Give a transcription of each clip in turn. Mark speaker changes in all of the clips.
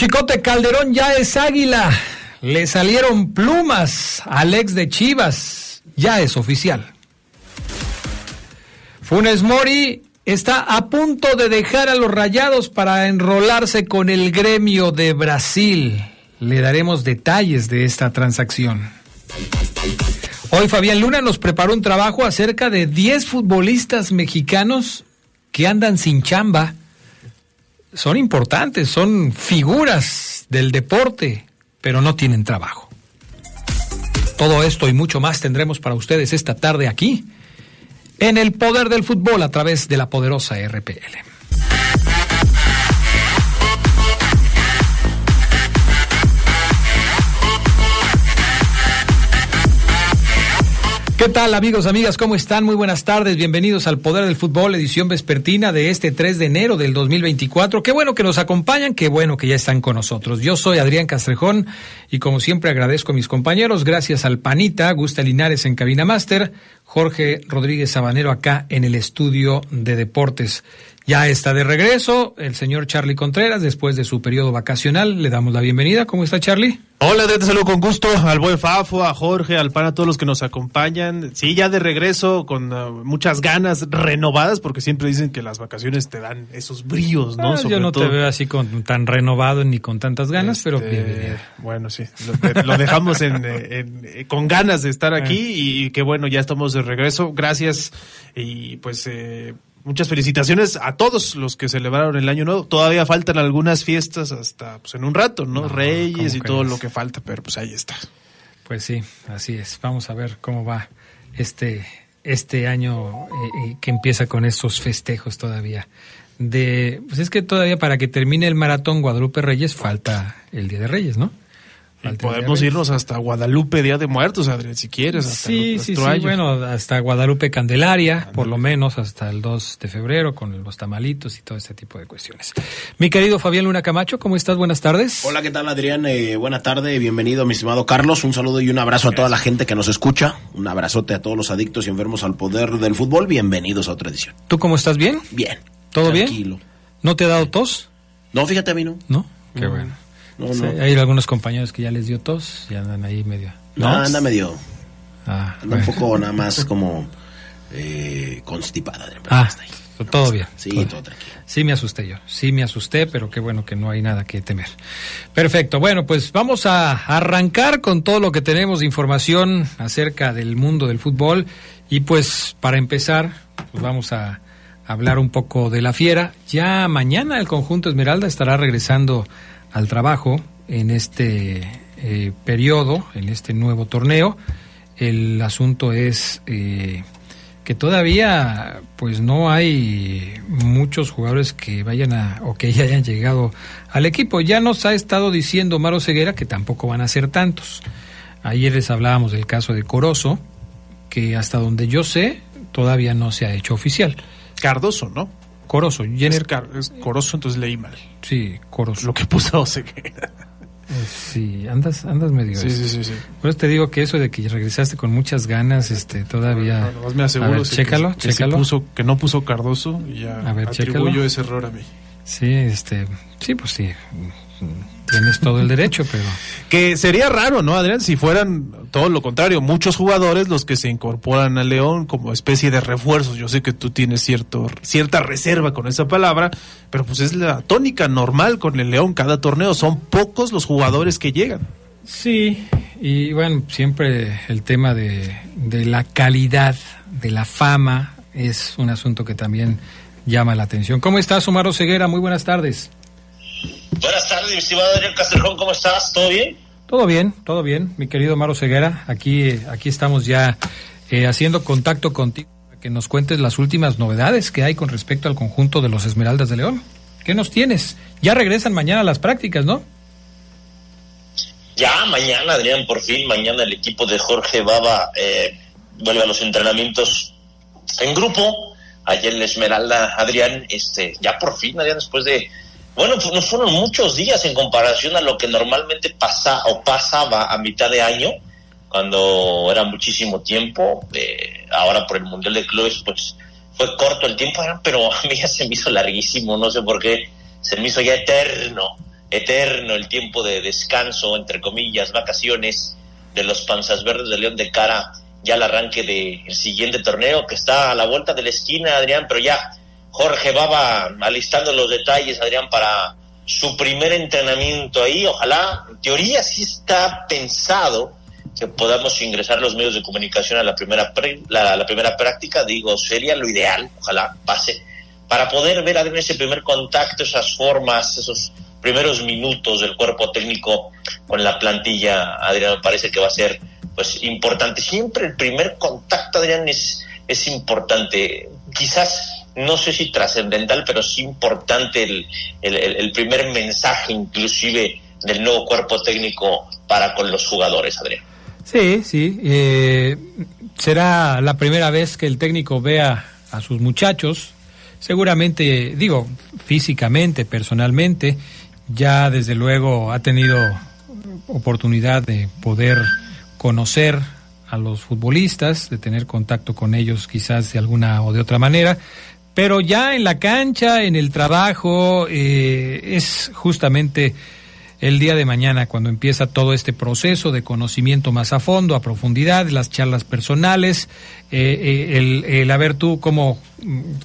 Speaker 1: Chicote Calderón ya es águila. Le salieron plumas al ex de Chivas. Ya es oficial. Funes Mori está a punto de dejar a los rayados para enrolarse con el gremio de Brasil. Le daremos detalles de esta transacción. Hoy Fabián Luna nos preparó un trabajo acerca de 10 futbolistas mexicanos que andan sin chamba son importantes, son figuras del deporte, pero no tienen trabajo. Todo esto y mucho más tendremos para ustedes esta tarde aquí, en el poder del fútbol a través de la poderosa RPL. ¿Qué tal amigos, amigas? ¿Cómo están? Muy buenas tardes. Bienvenidos al Poder del Fútbol, edición vespertina de este 3 de enero del 2024. Qué bueno que nos acompañan, qué bueno que ya están con nosotros. Yo soy Adrián Castrejón y como siempre agradezco a mis compañeros, gracias al Panita, Gusta Linares en Cabina Máster, Jorge Rodríguez Sabanero acá en el estudio de deportes. Ya está de regreso el señor Charlie Contreras después de su periodo vacacional. Le damos la bienvenida. ¿Cómo está Charlie?
Speaker 2: Hola, te saludo con gusto al buen Fafo, a Jorge, al pan, a todos los que nos acompañan. Sí, ya de regreso con uh, muchas ganas renovadas, porque siempre dicen que las vacaciones te dan esos brillos, ¿no?
Speaker 1: Ah, yo no te veo así con tan renovado ni con tantas ganas, este, pero bienvenido.
Speaker 2: Bueno, sí, lo, lo dejamos en, en, en, con ganas de estar aquí ah. y que bueno, ya estamos de regreso. Gracias y pues... Eh, muchas felicitaciones a todos los que celebraron el año nuevo. Todavía faltan algunas fiestas hasta pues en un rato, ¿no? Reyes y todo lo que falta, pero pues ahí está.
Speaker 1: Pues sí, así es. Vamos a ver cómo va este este año eh, eh, que empieza con estos festejos todavía. De pues es que todavía para que termine el maratón Guadalupe Reyes falta el Día de Reyes, ¿no?
Speaker 2: Podemos irnos hasta Guadalupe, Día de Muertos, Adrián, si quieres.
Speaker 1: sí, sí, sí, bueno, hasta Guadalupe Candelaria, por lo menos hasta el 2 de febrero, con los tamalitos y todo este tipo de cuestiones. Mi querido Fabián Luna Camacho, ¿cómo estás? Buenas tardes.
Speaker 3: Hola, ¿qué tal, Adrián? Eh, buena tarde, bienvenido, mi estimado Carlos. Un saludo y un abrazo a toda la gente que nos escucha. Un abrazote a todos los adictos y enfermos al poder del fútbol. Bienvenidos a otra edición.
Speaker 1: ¿Tú cómo estás? ¿Bien?
Speaker 3: Bien.
Speaker 1: ¿Todo Tranquilo. bien? ¿No te ha dado tos?
Speaker 3: No, fíjate a mí no.
Speaker 1: ¿No? Qué bueno. Hay algunos compañeros que ya les dio tos y andan ahí medio.
Speaker 3: No, anda medio. Ah, anda un poco nada más como eh, constipada.
Speaker 1: Ah, todo bien.
Speaker 3: Sí, todo, tranquilo.
Speaker 1: Sí me asusté yo, sí me asusté, pero qué bueno que no hay nada que temer. Perfecto, bueno, pues vamos a arrancar con todo lo que tenemos de información acerca del mundo del fútbol y pues para empezar, pues vamos a hablar un poco de la fiera. Ya mañana el conjunto Esmeralda estará regresando al trabajo en este eh, periodo, en este nuevo torneo. El asunto es eh, que todavía pues no hay muchos jugadores que vayan a o que ya hayan llegado al equipo. Ya nos ha estado diciendo Maro Ceguera que tampoco van a ser tantos. Ayer les hablábamos del caso de Corozo, que hasta donde yo sé todavía no se ha hecho oficial.
Speaker 2: Cardoso, ¿no?
Speaker 1: Corozo, Jenner.
Speaker 2: Es, Corozo, entonces leí mal.
Speaker 1: Sí, Corozo.
Speaker 2: Lo que puso sé
Speaker 1: que. Sí, andas, andas medio.
Speaker 2: Sí, sí, sí, sí.
Speaker 1: Por eso te digo que eso de que regresaste con muchas ganas, este, todavía.
Speaker 2: No, me aseguro. Ver,
Speaker 1: chécalo,
Speaker 2: que,
Speaker 1: chécalo.
Speaker 2: puso, que no puso Cardoso y ya a ver, atribuyo ese error a mí.
Speaker 1: Sí, este, sí, pues sí tienes todo el derecho, pero...
Speaker 2: Que sería raro, ¿no, Adrián? Si fueran todo lo contrario, muchos jugadores los que se incorporan al León como especie de refuerzos. Yo sé que tú tienes cierto, cierta reserva con esa palabra, pero pues es la tónica normal con el León cada torneo. Son pocos los jugadores que llegan.
Speaker 1: Sí, y bueno, siempre el tema de, de la calidad, de la fama, es un asunto que también llama la atención. ¿Cómo estás, Omar Ceguera? Muy buenas tardes.
Speaker 4: Buenas tardes, mi estimado Adrián Castrejón, ¿cómo estás? ¿Todo bien?
Speaker 1: Todo bien, todo bien, mi querido Maro Ceguera. Aquí, aquí estamos ya eh, haciendo contacto contigo para que nos cuentes las últimas novedades que hay con respecto al conjunto de los Esmeraldas de León. ¿Qué nos tienes? Ya regresan mañana a las prácticas, ¿no?
Speaker 4: Ya, mañana, Adrián, por fin, mañana el equipo de Jorge Baba eh, vuelve a los entrenamientos en grupo. Ayer en Esmeralda, Adrián, este, ya por fin, Adrián, después de bueno, pues no fueron muchos días en comparación a lo que normalmente pasa o pasaba a mitad de año, cuando era muchísimo tiempo. Eh, ahora por el Mundial de Clubes, pues fue corto el tiempo, pero a mí ya se me hizo larguísimo, no sé por qué, se me hizo ya eterno, eterno el tiempo de descanso, entre comillas, vacaciones de los Panzas Verdes de León de cara ya al arranque del siguiente torneo que está a la vuelta de la esquina, Adrián, pero ya Jorge Baba alistando los detalles, Adrián, para su primer entrenamiento ahí. Ojalá, en teoría sí está pensado que podamos ingresar los medios de comunicación a la primera, la, primera práctica. Digo, sería lo ideal, ojalá pase, para poder ver Adrián ese primer contacto, esas formas, esos primeros minutos del cuerpo técnico con la plantilla. Adrián, me parece que va a ser pues importante. Siempre el primer contacto, Adrián, es, es importante. Quizás no sé si trascendental, pero sí importante el, el, primer mensaje inclusive del nuevo cuerpo técnico para con los jugadores, Adrián.
Speaker 1: Sí, sí. Eh, será la primera vez que el técnico vea a sus muchachos. Seguramente, digo, físicamente, personalmente, ya desde luego ha tenido oportunidad de poder conocer a los futbolistas, de tener contacto con ellos quizás de alguna o de otra manera, pero ya en la cancha, en el trabajo, eh, es justamente el día de mañana cuando empieza todo este proceso de conocimiento más a fondo, a profundidad, las charlas personales, eh, eh, el, el, a ver tú cómo,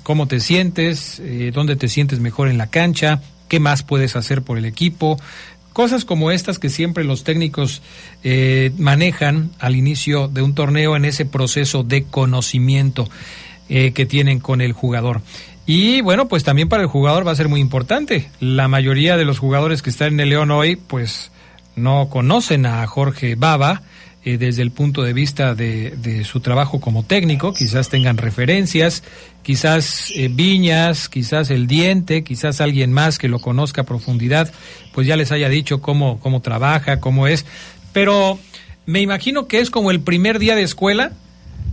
Speaker 1: cómo te sientes, dónde te sientes mejor en la cancha, qué más puedes hacer por el equipo, cosas como estas que siempre los técnicos manejan al inicio de un torneo en ese proceso de conocimiento. Eh, que tienen con el jugador. Y bueno, pues también para el jugador va a ser muy importante. La mayoría de los jugadores que están en el León hoy, pues no conocen a Jorge Baba eh, desde el punto de vista de, su trabajo como técnico. Quizás tengan referencias, quizás eh, Viñas, quizás el Diente, quizás alguien más que lo conozca a profundidad, pues ya les haya dicho cómo, cómo trabaja, cómo es. Pero me imagino que es como el primer día de escuela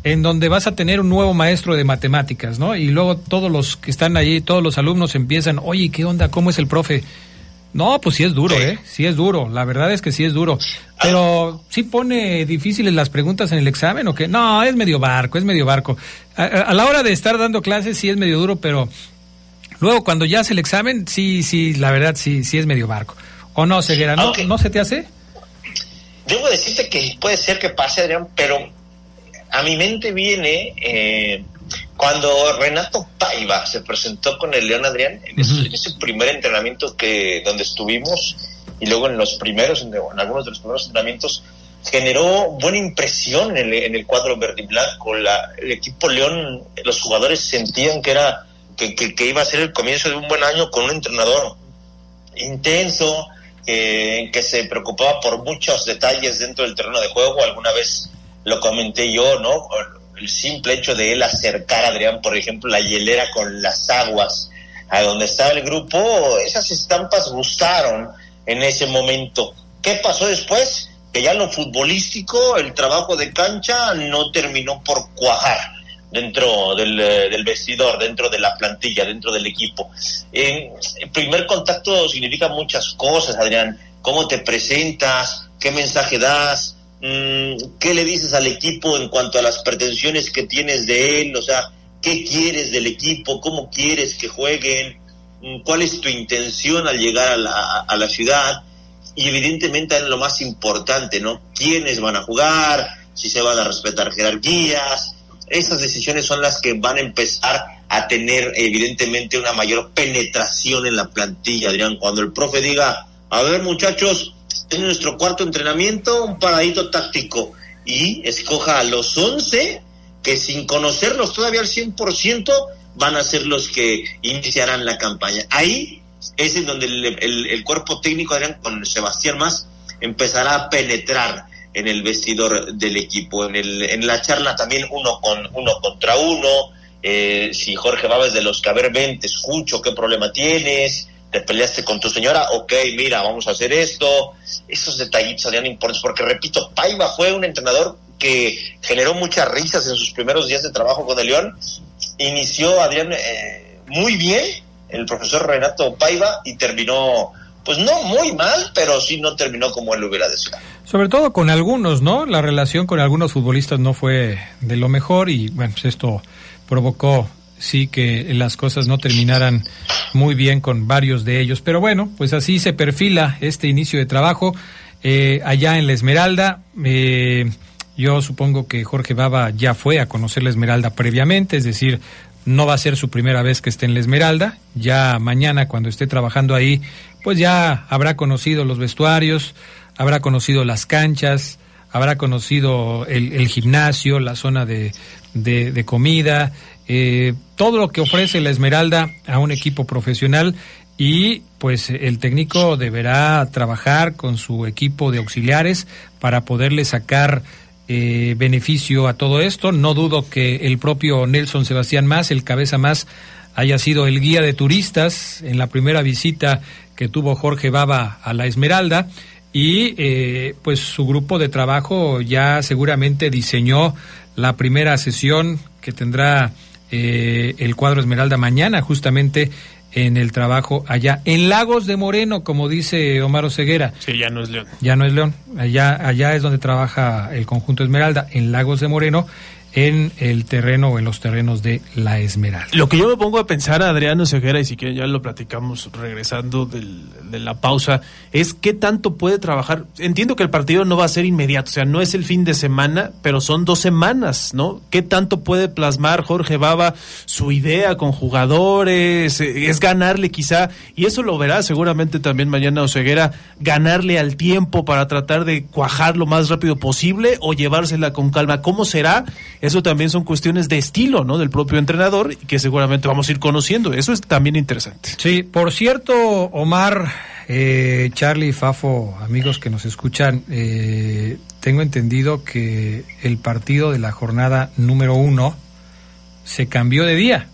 Speaker 1: en donde vas a tener un nuevo maestro de matemáticas, ¿no? Y luego todos los que están allí, todos los alumnos empiezan, oye, ¿qué onda? ¿Cómo es el profe? No, pues sí es duro, ¿eh? Sí es duro, la verdad es que sí es duro. Pero sí pone difíciles las preguntas en el examen o qué? No, es medio barco, es medio barco. A, la hora de estar dando clases sí es medio duro, pero luego cuando ya hace el examen, sí, sí, la verdad sí, sí es medio barco. ¿O no, Ceguera? ¿No, ¿no se te hace?
Speaker 4: Debo decirte que puede ser que pase, Adrián, pero a mi mente viene eh, cuando Renato Paiva se presentó con el León Adrián en, ese, primer entrenamiento que donde estuvimos y luego en los primeros, en, algunos de los primeros entrenamientos, generó buena impresión en el, cuadro verde y blanco. La, el equipo León, los jugadores sentían que era que, que, iba a ser el comienzo de un buen año con un entrenador intenso, que se preocupaba por muchos detalles dentro del terreno de juego. Alguna vez lo comenté yo, ¿no? El simple hecho de él acercar a Adrián, por ejemplo, la hielera con las aguas a donde estaba el grupo, esas estampas gustaron en ese momento. ¿Qué pasó después? Que ya lo futbolístico, el trabajo de cancha no terminó por cuajar dentro del, eh, vestidor, dentro de la plantilla, dentro del equipo. el primer contacto significa muchas cosas, Adrián. ¿Cómo te presentas? ¿Qué mensaje das? Mm, ¿Qué le dices al equipo en cuanto a las pretensiones que tienes de él? O sea, ¿qué quieres del equipo? ¿Cómo quieres que jueguen? Mm, ¿Cuál es tu intención al llegar a la, a ciudad? Y evidentemente es lo más importante, ¿no? ¿Quiénes van a jugar? Si se van a respetar jerarquías. Esas decisiones son las que van a empezar a tener evidentemente una mayor penetración en la plantilla, Adrián. Cuando el profe diga, a ver muchachos, en nuestro cuarto entrenamiento, un paradito táctico y escoja a los 11 que sin conocerlos todavía al 100% van a ser los que iniciarán la campaña. Ahí es en donde el, cuerpo técnico, Adrián, con Sebastián Más, empezará a penetrar en el vestidor del equipo. En, el, en la charla también uno, con, uno contra uno. Eh, si Jorge Babes de los ver, ven, te escucho, qué problema tienes, te peleaste con tu señora, ok, mira, vamos a hacer esto. Esos detallitos serían importantes, porque repito, Paiva fue un entrenador que generó muchas risas en sus primeros días de trabajo con el León. Inició Adrián eh, muy bien, el profesor Renato Paiva, y terminó, pues no muy mal, pero sí no terminó como él hubiera deseado.
Speaker 1: Sobre todo con algunos, ¿no? La relación con algunos futbolistas no fue de lo mejor y bueno, pues esto provocó sí que las cosas no terminaran muy bien con varios de ellos. Pero bueno, pues así se perfila este inicio de trabajo eh, allá en la Esmeralda. Eh, yo supongo que Jorge Baba ya fue a conocer la Esmeralda previamente, es decir, no va a ser su primera vez que esté en la Esmeralda. Ya mañana, cuando esté trabajando ahí, pues ya habrá conocido los vestuarios, habrá conocido las canchas, habrá conocido el, gimnasio, la zona de, de, comida, eh, todo lo que ofrece la Esmeralda a un equipo profesional y pues el técnico deberá trabajar con su equipo de auxiliares para poderle sacar eh, beneficio a todo esto. No dudo que el propio Nelson Sebastián Más, el cabeza más, haya sido el guía de turistas en la primera visita que tuvo Jorge Baba a la Esmeralda y eh, pues su grupo de trabajo ya seguramente diseñó la primera sesión que tendrá eh, el cuadro Esmeralda mañana justamente en el trabajo allá en Lagos de Moreno, como dice Omar Ceguera.
Speaker 2: Sí, ya no es León.
Speaker 1: Ya no es León. Allá, allá es donde trabaja el conjunto Esmeralda, en Lagos de Moreno en el terreno o en los terrenos de la Esmeralda.
Speaker 2: Lo que yo me pongo a pensar, Adriano Ceguera, y si quieren ya lo platicamos regresando del, de la pausa, es qué tanto puede trabajar. Entiendo que el partido no va a ser inmediato, o sea, no es el fin de semana, pero son dos semanas, ¿no? ¿Qué tanto puede plasmar Jorge Baba su idea con jugadores? Eh, es ganarle quizá, y eso lo verá seguramente también mañana Oseguera, ganarle al tiempo para tratar de cuajar lo más rápido posible o llevársela con calma. ¿Cómo será? Eso también son cuestiones de estilo, ¿no? Del propio entrenador y que seguramente vamos a ir conociendo. Eso es también interesante.
Speaker 1: Sí, por cierto, Omar, eh, Charlie, Fafo, amigos que nos escuchan, eh, tengo entendido que el partido de la jornada número uno se cambió de día.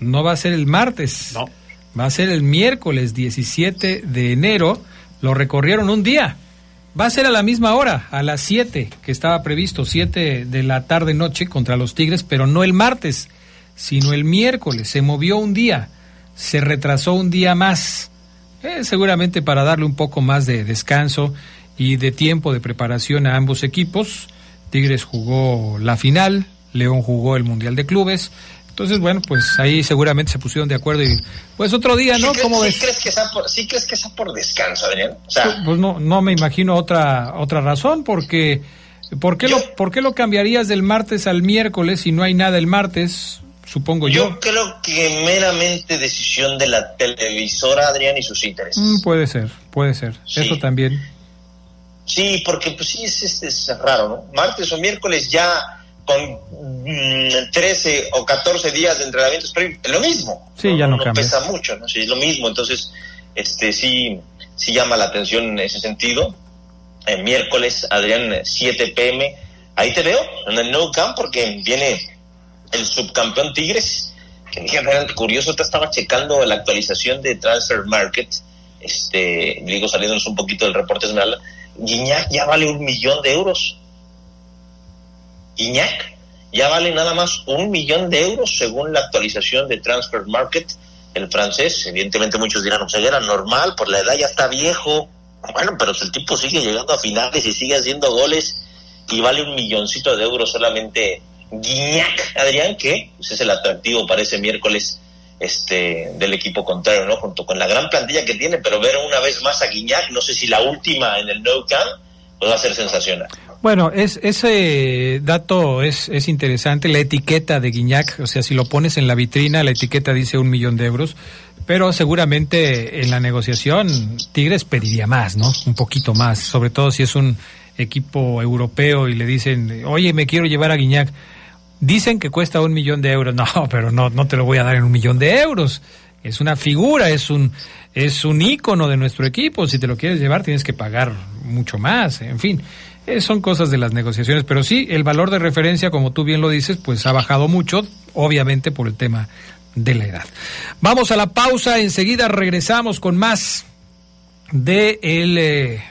Speaker 1: No va a ser el martes.
Speaker 2: No.
Speaker 1: Va a ser el miércoles 17 de enero. Lo recorrieron un día. Va a ser a la misma hora, a las 7, que estaba previsto, 7 de la tarde-noche contra los Tigres, pero no el martes, sino el miércoles. Se movió un día, se retrasó un día más, eh, seguramente para darle un poco más de descanso y de tiempo de preparación a ambos equipos. Tigres jugó la final, León jugó el Mundial de Clubes, entonces, bueno, pues ahí seguramente se pusieron de acuerdo y pues otro día, ¿no?
Speaker 4: ¿Cómo ves? Crees que sea por, ¿Sí crees que sea por descanso, Adrián? O sea,
Speaker 1: pues, pues no, no me imagino otra otra razón porque ¿por qué, lo, ¿por qué lo cambiarías del martes al miércoles si no hay nada el martes? Supongo yo.
Speaker 4: Yo creo que meramente decisión de la televisora, Adrián, y sus intereses.
Speaker 1: Mm, puede ser, puede ser. Eso también.
Speaker 4: Sí, porque pues sí, es, es, es raro, ¿no? Martes o miércoles ya con 13 mm, o 14 días de entrenamientos lo mismo.
Speaker 1: Sí, ya no,
Speaker 4: pesa mucho, ¿no? Sí, es lo mismo. Entonces, este sí, sí llama la atención en ese sentido. El miércoles, Adrián, 7 pm. Ahí te veo, en el No Camp, porque viene el subcampeón Tigres. Que dije, curioso, te estaba checando la actualización de Transfer Market. Este, digo, saliéndonos un poquito del reporte Esmeralda. Guiñac ya vale un millón de euros Iñak ya vale nada más un millón de euros según la actualización de Transfer Market. El francés, evidentemente muchos dirán, o sea, era normal, por la edad ya está viejo. Bueno, pero el tipo sigue llegando a finales y sigue haciendo goles y vale un milloncito de euros solamente Guiñac, Adrián, que pues, es el atractivo para ese miércoles este del equipo contrario, ¿no? Junto con la gran plantilla que tiene, pero ver una vez más a Guiñac, no sé si la última en el No Camp, pues va a ser sensacional.
Speaker 1: Bueno, es, ese dato es, es interesante, la etiqueta de Guiñac, o sea, si lo pones en la vitrina, la etiqueta dice un millón de euros, pero seguramente en la negociación Tigres pediría más, ¿no? Un poquito más, sobre todo si es un equipo europeo y le dicen, oye, me quiero llevar a Guiñac. Dicen que cuesta un millón de euros, no, pero no, no te lo voy a dar en un millón de euros. es una figura, es un, es un ícono de nuestro equipo. Si te lo quieres llevar, tienes que pagar mucho más. En fin, eh, son cosas de las negociaciones. Pero sí, el valor de referencia, como tú bien lo dices, pues ha bajado mucho, obviamente por el tema de la edad. Vamos a la pausa, enseguida regresamos con más de el eh,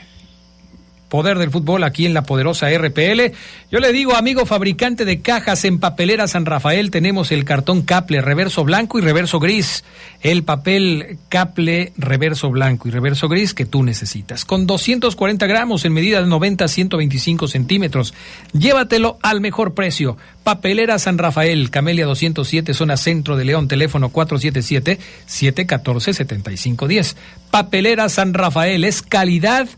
Speaker 1: poder del fútbol aquí en la poderosa RPL. Yo le digo, amigo fabricante de cajas en papelera San Rafael, tenemos el cartón Caple reverso blanco y reverso gris. El papel Caple reverso blanco y reverso gris que tú necesitas. Con 240 gramos en medida de 90 a 125 centímetros. Llévatelo al mejor precio. Papelera San Rafael, Camelia 207, zona centro de León, teléfono 477-714-7510. Papelera San Rafael es calidad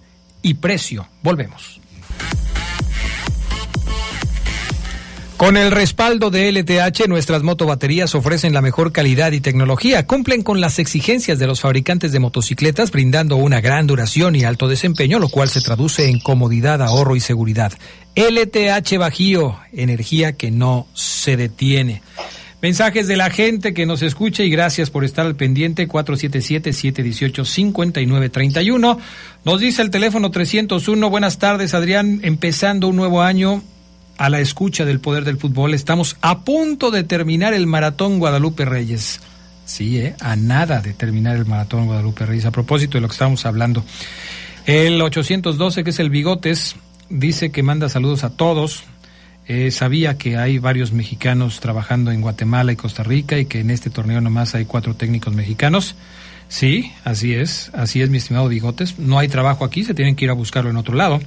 Speaker 1: y precio. Volvemos. Con el respaldo de LTH, nuestras motobaterías ofrecen la mejor calidad y tecnología, cumplen con las exigencias de los fabricantes de motocicletas, brindando una gran duración y alto desempeño, lo cual se traduce en comodidad, ahorro y seguridad. LTH Bajío, energía que no se detiene. Mensajes de la gente que nos escucha y gracias por estar al pendiente 477-718-5931. Nos dice el teléfono 301, buenas tardes Adrián, empezando un nuevo año a la escucha del poder del fútbol. Estamos a punto de terminar el maratón Guadalupe Reyes. Sí, ¿eh? a nada de terminar el maratón Guadalupe Reyes. A propósito de lo que estamos hablando. El 812, que es el Bigotes, dice que manda saludos a todos. Eh, sabía que hay varios mexicanos trabajando en Guatemala y Costa Rica y que en este torneo nomás hay cuatro técnicos mexicanos. Sí, así es, así es mi estimado Bigotes. No hay trabajo aquí, se tienen que ir a buscarlo en otro lado.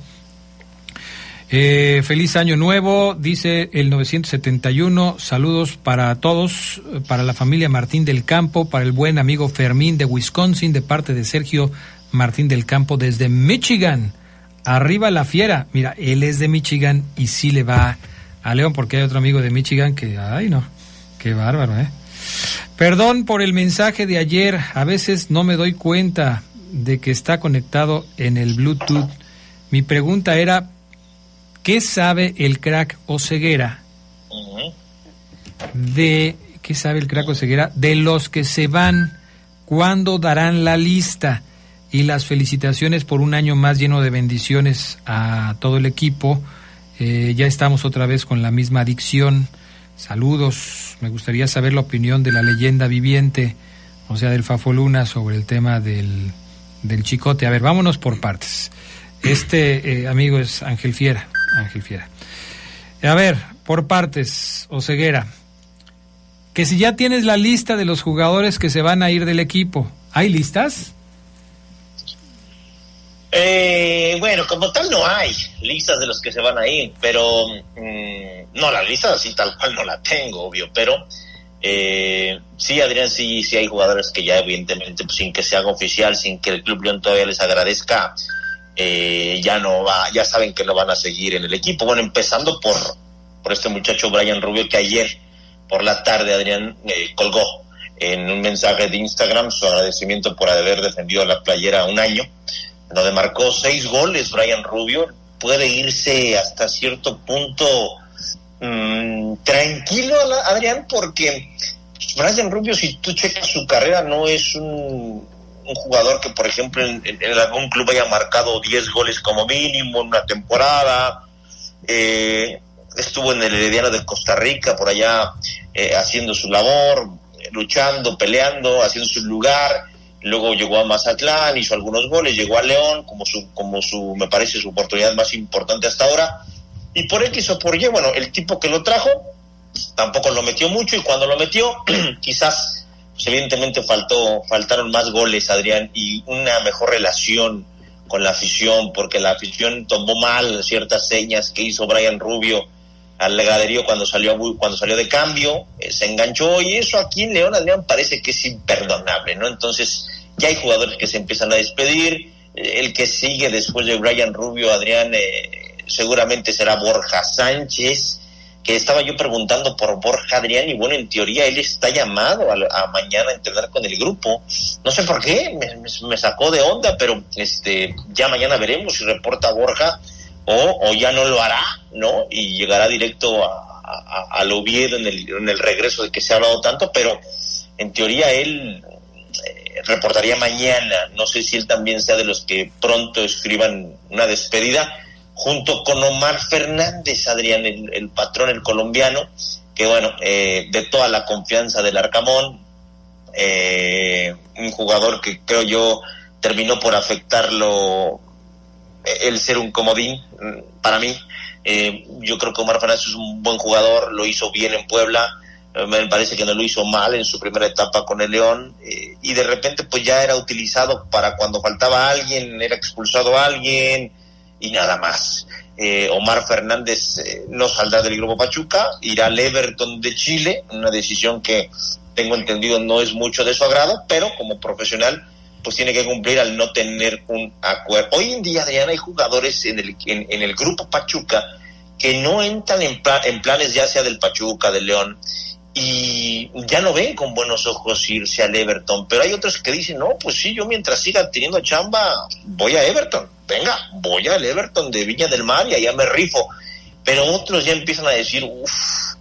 Speaker 1: Eh, feliz año nuevo, dice el 971. Saludos para todos, para la familia Martín del Campo, para el buen amigo Fermín de Wisconsin, de parte de Sergio Martín del Campo desde Michigan. Arriba la fiera. Mira, él es de Michigan y sí le va a León porque hay otro amigo de Michigan que, ay no, qué bárbaro, ¿eh? Perdón por el mensaje de ayer. A veces no me doy cuenta de que está conectado en el Bluetooth. Mi pregunta era, ¿qué sabe el crack o ceguera de qué sabe el crack o ceguera de los que se van? ¿Cuándo darán la lista? Y las felicitaciones por un año más lleno de bendiciones a todo el equipo. Eh, ya estamos otra vez con la misma adicción. Saludos. Me gustaría saber la opinión de la leyenda viviente, o sea, del Fafo Luna, sobre el tema del, del chicote. A ver, vámonos por partes. Este eh, amigo es Ángel Fiera. Ángel Fiera. A ver, por partes, Oseguera. Que si ya tienes la lista de los jugadores que se van a ir del equipo, ¿hay listas?
Speaker 4: Eh, bueno, como tal no hay listas de los que se van a ir, pero mm, no, la lista así tal cual no la tengo, obvio, pero eh, sí, Adrián, sí, sí hay jugadores que ya evidentemente, pues, sin que se haga oficial, sin que el Club León todavía les agradezca, eh, ya no va, ya saben que no van a seguir en el equipo. Bueno, empezando por, por este muchacho Brian Rubio que ayer por la tarde Adrián eh, colgó en un mensaje de Instagram su agradecimiento por haber defendido la playera un año donde marcó seis goles Brian Rubio, puede irse hasta cierto punto mmm, tranquilo, Adrián, porque Brian Rubio, si tú checas su carrera, no es un, jugador que, por ejemplo, en, en, algún club haya marcado 10 goles como mínimo en una temporada. Eh, estuvo en el Herediano de Costa Rica, por allá eh, haciendo su labor, luchando, peleando, haciendo su lugar luego llegó a Mazatlán, hizo algunos goles, llegó a León como su, como su, me parece, su oportunidad más importante hasta ahora. Y por X o por Y, bueno, el tipo que lo trajo tampoco lo metió mucho y cuando lo metió, quizás, pues evidentemente faltó, faltaron más goles, Adrián, y una mejor relación con la afición, porque la afición tomó mal ciertas señas que hizo Brian Rubio al legaderío cuando salió cuando salió de cambio, eh, se enganchó y eso aquí en León Adrián parece que es imperdonable, ¿no? Entonces ya hay jugadores que se empiezan a despedir, eh, el que sigue después de Brian Rubio, Adrián, eh, seguramente será Borja Sánchez, que estaba yo preguntando por Borja Adrián y bueno, en teoría él está llamado a, a mañana a entrenar con el grupo, no sé por qué, me, me, me sacó de onda, pero este ya mañana veremos si reporta Borja o, o ya no lo hará, ¿no? Y llegará directo a, a, al Oviedo en el, en el regreso de que se ha hablado tanto, pero en teoría él reportaría mañana, no sé si él también sea de los que pronto escriban una despedida, junto con Omar Fernández, Adrián, el, patrón, el colombiano, que bueno, eh, de toda la confianza del Arcamón, eh, un jugador que creo yo terminó por afectarlo el ser un comodín mm, para mí. Eh, yo creo que Omar Fernández es un buen jugador, lo hizo bien en Puebla, eh, me parece que no lo hizo mal en su primera etapa con el León eh, y de repente pues ya era utilizado para cuando faltaba alguien, era expulsado alguien y nada más. Omar Fernández no saldrá del grupo Pachuca, irá al Everton de Chile, una decisión que tengo entendido no es mucho de su agrado, pero como profesional pues tiene que cumplir al no tener un acuerdo. Hoy en día, Adriana, hay jugadores en el, en, el grupo Pachuca que no entran en, en planes ya sea del Pachuca, del León, y ya no ven con buenos ojos irse al Everton. Pero hay otros que dicen, no, pues sí, yo mientras siga teniendo chamba, voy a Everton. Venga, voy al Everton de Viña del Mar y allá me rifo. Pero otros ya empiezan a decir, uff,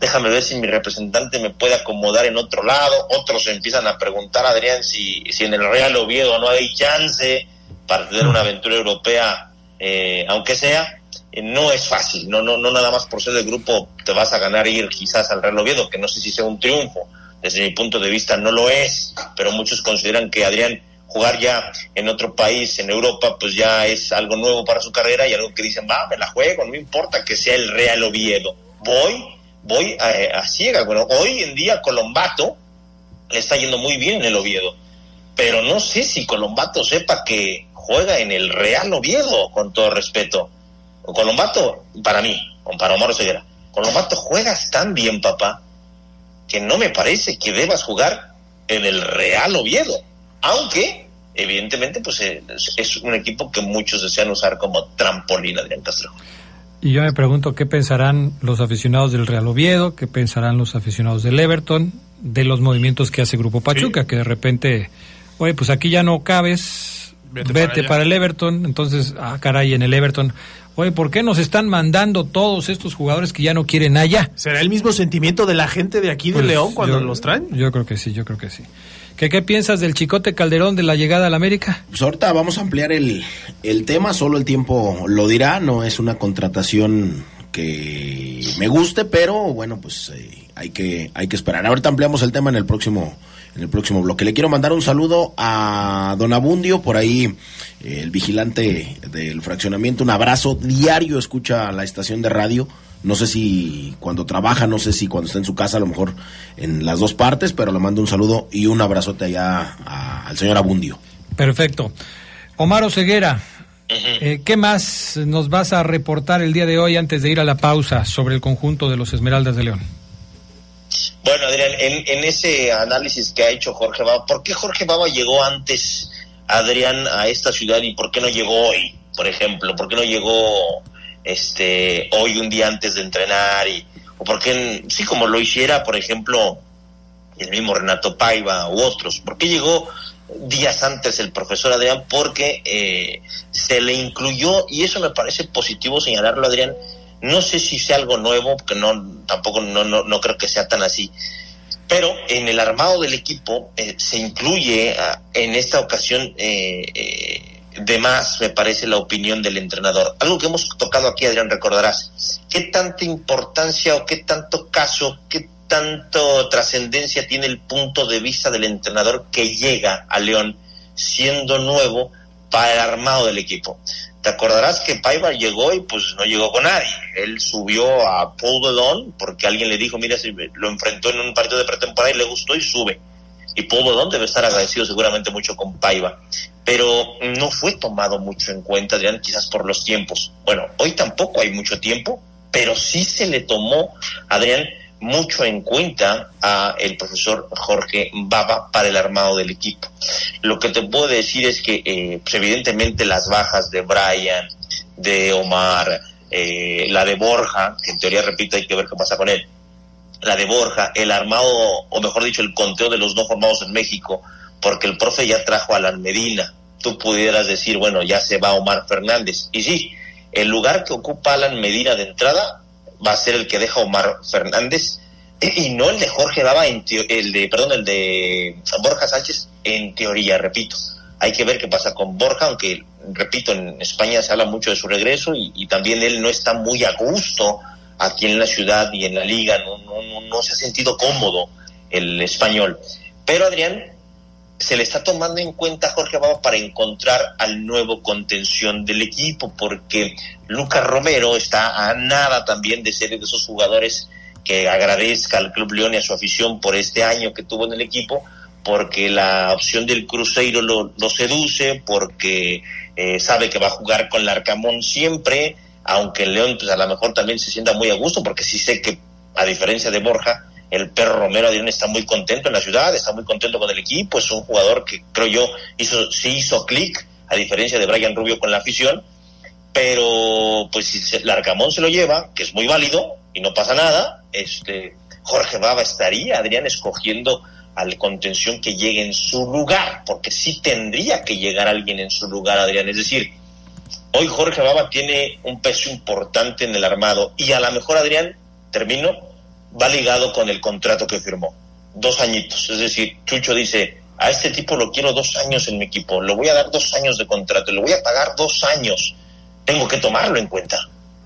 Speaker 4: déjame ver si mi representante me puede acomodar en otro lado, otros empiezan a preguntar Adrián si, si en el Real Oviedo no hay chance para tener una aventura europea, eh, aunque sea, eh, no es fácil, no, no, no nada más por ser del grupo te vas a ganar ir quizás al Real Oviedo, que no sé si sea un triunfo, desde mi punto de vista no lo es, pero muchos consideran que Adrián jugar ya en otro país, en Europa, pues ya es algo nuevo para su carrera y algo que dicen, va, me la juego, no me importa que sea el Real Oviedo, voy voy a, ciega. Bueno, hoy en día Colombato le está yendo muy bien en el Oviedo, pero no sé si Colombato sepa que juega en el Real Oviedo, con todo respeto. Colombato, para mí, para Omar Ceguera, Colombato juegas tan bien, papá, que no me parece que debas jugar en el Real Oviedo, aunque evidentemente pues es, un equipo que muchos desean usar como trampolín Adrián Castro.
Speaker 1: Y yo me pregunto qué pensarán los aficionados del Real Oviedo, qué pensarán los aficionados del Everton, de los movimientos que hace Grupo Pachuca, que de repente, oye, pues aquí ya no cabes, vete, para, el Everton, entonces, ah, caray, en el Everton, oye, ¿por qué nos están mandando todos estos jugadores que ya no quieren allá?
Speaker 2: ¿Será el mismo sentimiento de la gente de aquí de pues León cuando los traen?
Speaker 1: Yo creo que sí, yo creo que sí. ¿Qué, piensas del Chicote Calderón de la llegada a la América?
Speaker 3: Pues ahorita vamos a ampliar el, tema, solo el tiempo lo dirá, no es una contratación que me guste, pero bueno, pues eh, hay, que, hay que esperar. Ahorita ampliamos el tema en el próximo en el próximo bloque. Le quiero mandar un saludo a Don Abundio, por ahí eh, el vigilante del fraccionamiento, un abrazo diario, escucha la estación de radio no sé si cuando trabaja, no sé si cuando está en su casa, a lo mejor en las dos partes, pero le mando un saludo y un abrazote allá al señor Abundio.
Speaker 1: Perfecto. Omar Oseguera, eh, ¿qué más nos vas a reportar el día de hoy antes de ir a la pausa sobre el conjunto de los Esmeraldas de León?
Speaker 4: Bueno, Adrián, en, ese análisis que ha hecho Jorge Baba, ¿por qué Jorge Baba llegó antes, Adrián, a esta ciudad y por qué no llegó hoy, por ejemplo? ¿Por qué no llegó este, hoy un día antes de entrenar y, o porque sí como lo hiciera, por ejemplo, el mismo Renato Paiva u otros. ¿Por qué llegó días antes el profesor Adrián? Porque eh, se le incluyó, y eso me parece positivo señalarlo, Adrián. No sé si sea algo nuevo, porque no, tampoco no, no, no creo que sea tan así. Pero en el armado del equipo eh, se incluye ah, en esta ocasión eh, eh de más, me parece, la opinión del entrenador. Algo que hemos tocado aquí, Adrián, recordarás. ¿Qué tanta importancia o qué tanto caso, qué tanto trascendencia tiene el punto de vista del entrenador que llega a León siendo nuevo para el armado del equipo? Te acordarás que Paiva llegó y pues no llegó con nadie. Él subió a Paul Delon porque alguien le dijo, mira, si lo enfrentó en un partido de pretemporada y le gustó y sube y Paul debe estar agradecido seguramente mucho con Paiva, pero no fue tomado mucho en cuenta, Adrián, quizás por los tiempos. Bueno, hoy tampoco hay mucho tiempo, pero sí se le tomó, Adrián, mucho en cuenta a el profesor Jorge Baba para el armado del equipo. Lo que te puedo decir es que eh, pues, evidentemente las bajas de Brian, de Omar, eh, la de Borja, que en teoría repito hay que ver qué pasa con él, la de Borja, el armado, o mejor dicho, el conteo de los no formados en México, porque el profe ya trajo a Alan Medina. Tú pudieras decir, bueno, ya se va Omar Fernández. Y sí, el lugar que ocupa Alan Medina de entrada va a ser el que deja Omar Fernández, y no el de Jorge Baba, el de, perdón, el de Borja Sánchez, en teoría, repito. Hay que ver qué pasa con Borja, aunque, repito, en España se habla mucho de su regreso y, también él no está muy a gusto aquí en la ciudad y en la liga, no, no, no se ha sentido cómodo el español. Pero Adrián, se le está tomando en cuenta a Jorge Baba para encontrar al nuevo contención del equipo, porque Lucas Romero está a nada también de ser de esos jugadores que agradezca al Club León y a su afición por este año que tuvo en el equipo, porque la opción del Cruzeiro lo, seduce, porque eh, sabe que va a jugar con el Arcamón siempre, aunque el León pues, a lo mejor también se sienta muy a gusto, porque sí sé que, a diferencia de Borja, el perro Romero Adrián está muy contento en la ciudad, está muy contento con el equipo, es un jugador que creo yo hizo, sí hizo clic, a diferencia de Brian Rubio con la afición, pero pues si el Arcamón se lo lleva, que es muy válido y no pasa nada, este Jorge Baba estaría, Adrián, escogiendo al contención que llegue en su lugar, porque sí tendría que llegar alguien en su lugar, Adrián. Es decir, hoy Jorge Baba tiene un peso importante en el armado y a lo mejor, Adrián, termino, va ligado con el contrato que firmó. Dos añitos. Es decir, Chucho dice, a este tipo lo quiero dos años en mi equipo, lo voy a dar dos años de contrato, lo voy a pagar dos años. Tengo que tomarlo en cuenta.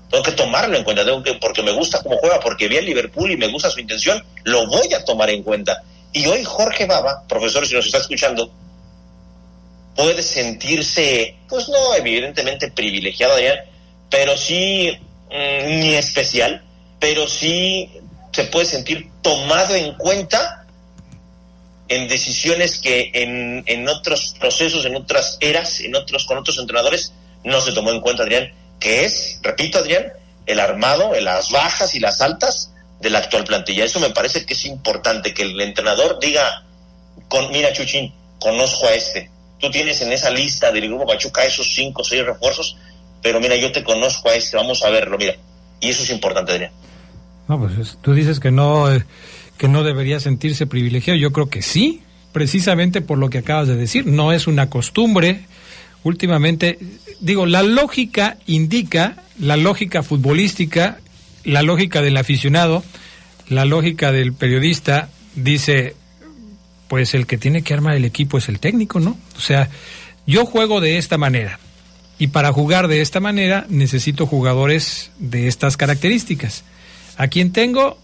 Speaker 4: Tengo que tomarlo en cuenta, tengo que, porque me gusta cómo juega, porque vi a Liverpool y me gusta su intención, lo voy a tomar en cuenta. Y hoy Jorge Baba, profesor, si nos está escuchando, puede sentirse, pues no evidentemente privilegiado, Adrián, pero sí mm, ni especial, pero sí se puede sentir tomado en cuenta en decisiones que en, en otros procesos, en otras eras, en otros con otros entrenadores no se tomó en cuenta, Adrián, que es, repito, Adrián, el armado, las bajas y las altas de la actual plantilla. Eso me parece que es importante, que el entrenador diga, con, mira Chuchín, conozco a este. Tú tienes en esa lista del grupo Pachuca esos cinco o seis refuerzos, pero mira, yo te conozco a este, vamos a verlo, mira. Y eso es importante, Adrián.
Speaker 1: No, pues tú dices que no, eh, que no debería sentirse privilegiado. Yo creo que sí, precisamente por lo que acabas de decir. No es una costumbre. Últimamente, digo, la lógica indica, la lógica futbolística, la lógica del aficionado, la lógica del periodista dice, pues el que tiene que armar el equipo es el técnico, ¿no? O sea, yo juego de esta manera. Y para jugar de esta manera necesito jugadores de estas características. ¿A quién tengo?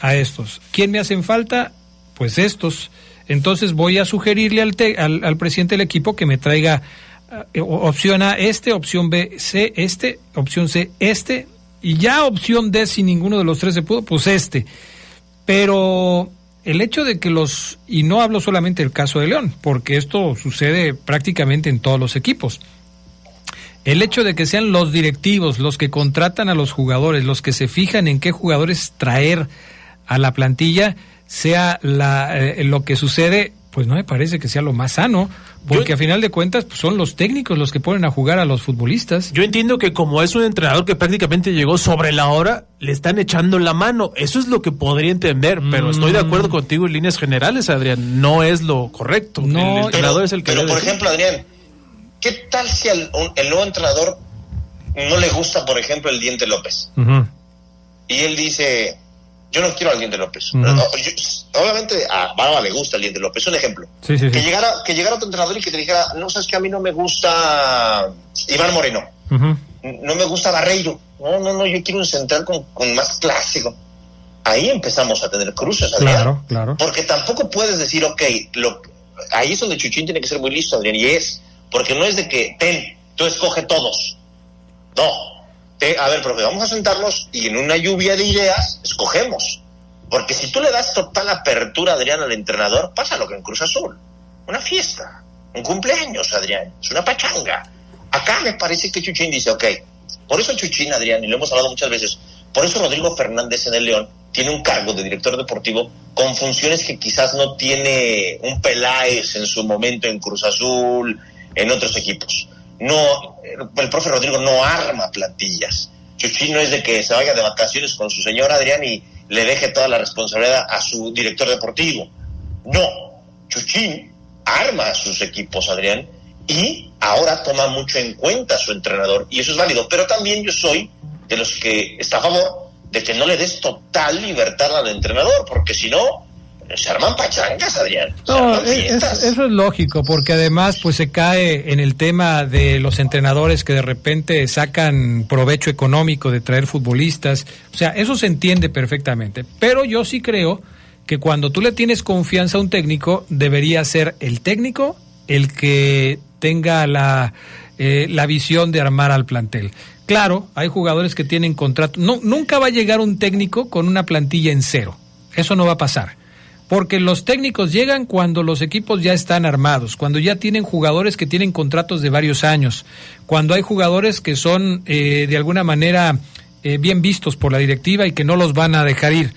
Speaker 1: A estos. ¿Quién me hacen falta? Pues estos. Entonces voy a sugerirle al, al, presidente del equipo que me traiga eh, opción A este, opción B C este, opción C este, y ya opción D si ninguno de los tres se pudo, pues este. Pero el hecho de que los, y no hablo solamente del caso de León, porque esto sucede prácticamente en todos los equipos, el hecho de que sean los directivos los que contratan a los jugadores, los que se fijan en qué jugadores traer a la plantilla, sea la, eh, lo que sucede, pues no me parece que sea lo más sano, porque a final de cuentas pues, son los técnicos los que ponen a jugar a los futbolistas.
Speaker 2: Yo entiendo que como es un entrenador que prácticamente llegó sobre la hora, le están echando la mano. Eso es lo que podría entender, pero estoy de mm. acuerdo contigo en líneas generales, Adrián. No es lo correcto.
Speaker 4: No, el entrenador es el que... Pero, por ejemplo, Adrián, ¿Qué tal si el nuevo entrenador no le gusta, por ejemplo, el Diente López? Y él dice, yo no quiero al Diente López. obviamente a Barba le gusta el Diente López. Un ejemplo. que, llegara, que llegara otro entrenador y que te dijera, no, sabes que a mí no me gusta Iván Moreno. No me gusta Barreiro. No, no, no, yo quiero un central con, más clásico. Ahí empezamos a tener cruces, Adrián. Claro, claro. Porque tampoco puedes decir, ok, lo, ahí es donde Chuchín tiene que ser muy listo, Adrián, y es porque no es de que, ten, tú escoge todos. No. Te, a ver, profe, vamos a sentarnos y en una lluvia de ideas escogemos. Porque si tú le das total apertura, Adrián, al entrenador, pasa lo que en Cruz Azul. Una fiesta, un cumpleaños, Adrián. Es una pachanga. Acá me parece que Chuchín dice, ok, por eso Chuchín, Adrián, y lo hemos hablado muchas veces, por eso Rodrigo Fernández en el León tiene un cargo de director deportivo con funciones que quizás no tiene un Peláez en su momento en Cruz Azul, en otros equipos. No, el profe Rodrigo no arma plantillas. Chuchín no es de que se vaya de vacaciones con su señor Adrián y le deje toda la responsabilidad a su director deportivo. No, Chuchín arma a sus equipos, Adrián, y ahora toma mucho en cuenta a su entrenador, y eso es válido. Pero también yo soy de los que está a favor de que no le des total libertad al entrenador, porque si no, se arman pachangas, Adrián.
Speaker 1: No, eso es lógico, porque además pues se cae en el tema de los entrenadores que de repente sacan provecho económico de traer futbolistas. O sea, eso se entiende perfectamente. Pero yo sí creo que cuando tú le tienes confianza a un técnico, debería ser el técnico el que tenga la, eh, la visión de armar al plantel. Claro, hay jugadores que tienen contrato. No, nunca va a llegar un técnico con una plantilla en cero. Eso no va a pasar porque los técnicos llegan cuando los equipos ya están armados, cuando ya tienen jugadores que tienen contratos de varios años, cuando hay jugadores que son eh, de alguna manera eh, bien vistos por la directiva y que no los van a dejar ir.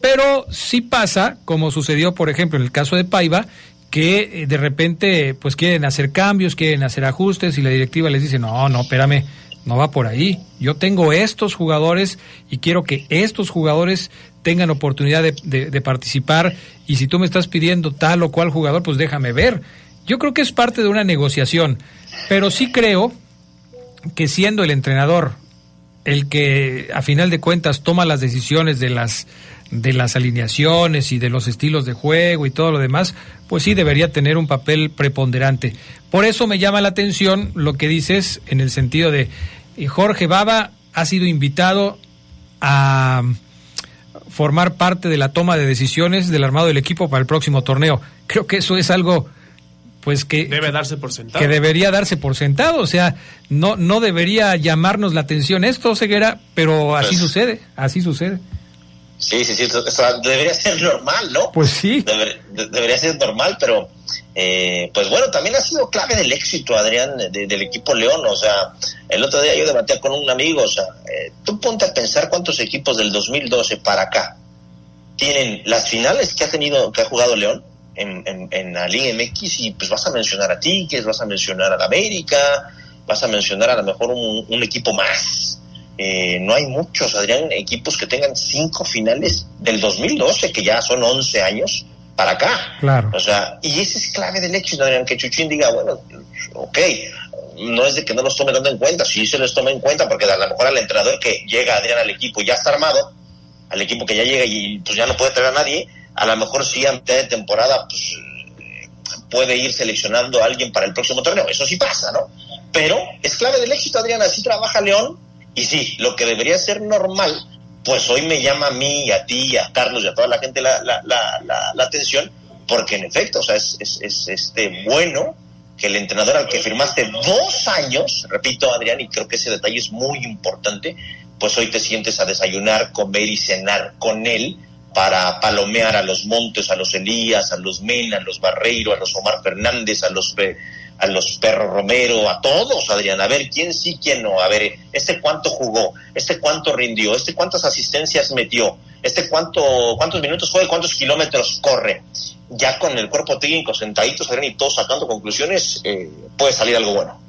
Speaker 1: Pero sí pasa, como sucedió por ejemplo en el caso de Paiva, que eh, de repente pues quieren hacer cambios, quieren hacer ajustes y la directiva les dice, no, no, espérame, no va por ahí. Yo tengo estos jugadores y quiero que estos jugadores tengan oportunidad de, participar y si tú me estás pidiendo tal o cual jugador, pues déjame ver. Yo creo que es parte de una negociación, pero sí creo que siendo el entrenador el que a final de cuentas toma las decisiones de las de las alineaciones y de los estilos de juego y todo lo demás, pues sí debería tener un papel preponderante. Por eso me llama la atención lo que dices en el sentido de eh, Jorge Baba ha sido invitado a formar parte de la toma de decisiones del armado del equipo para el próximo torneo. Creo que eso es algo pues que
Speaker 2: debe darse por sentado.
Speaker 1: Que debería darse por sentado, o sea, no no debería llamarnos la atención esto, Ceguera, pero así pues sucede, así sucede.
Speaker 4: Sí, sí, sí, debería ser normal, ¿no?
Speaker 1: Pues sí.
Speaker 4: debería ser normal, pero eh, pues bueno, también ha sido clave del éxito, Adrián, del equipo León. O sea, el otro día yo debatía con un amigo, o sea, eh, tú ponte a pensar cuántos equipos del 2012 para acá tienen las finales que ha tenido, que ha jugado León en, la Liga MX y pues vas a mencionar a Tigres, vas a mencionar a la América, vas a mencionar a lo mejor un, un equipo más eh, no hay muchos, Adrián, equipos que tengan cinco finales del 2012, que ya son 11 años, para acá.
Speaker 1: Claro.
Speaker 4: O sea, y ese es clave del éxito, Adrián, que Chuchín diga, bueno, ok, no es de que no los tome tanto en cuenta, sí se les toma en cuenta, porque a lo mejor al entrenador que llega, Adrián, al equipo ya está armado, al equipo que ya llega y pues ya no puede traer a nadie, a lo mejor sí a mitad de temporada, pues puede ir seleccionando a alguien para el próximo torneo. Eso sí pasa, ¿no? Pero es clave del éxito, Adrián. Así trabaja León y sí, lo que debería ser normal, pues hoy me llama a mí, a ti, a Carlos y a toda la gente la, la, la, la, atención, porque en efecto, o sea, es, es, es, este bueno que el entrenador al que firmaste dos años, repito Adrián, y creo que ese detalle es muy importante, pues hoy te sientes a desayunar, comer y cenar con él para palomear a los Montes, a los Elías, a los Mena, a los Barreiro, a los Omar Fernández, a los a los Perro Romero, a todos, Adrián, a ver quién sí, quién no, a ver, este cuánto jugó, este cuánto rindió, este cuántas asistencias metió, este cuánto, cuántos minutos juega, cuántos kilómetros corre. Ya con el cuerpo técnico sentaditos, Adrián, y todos sacando conclusiones, eh, puede salir algo bueno.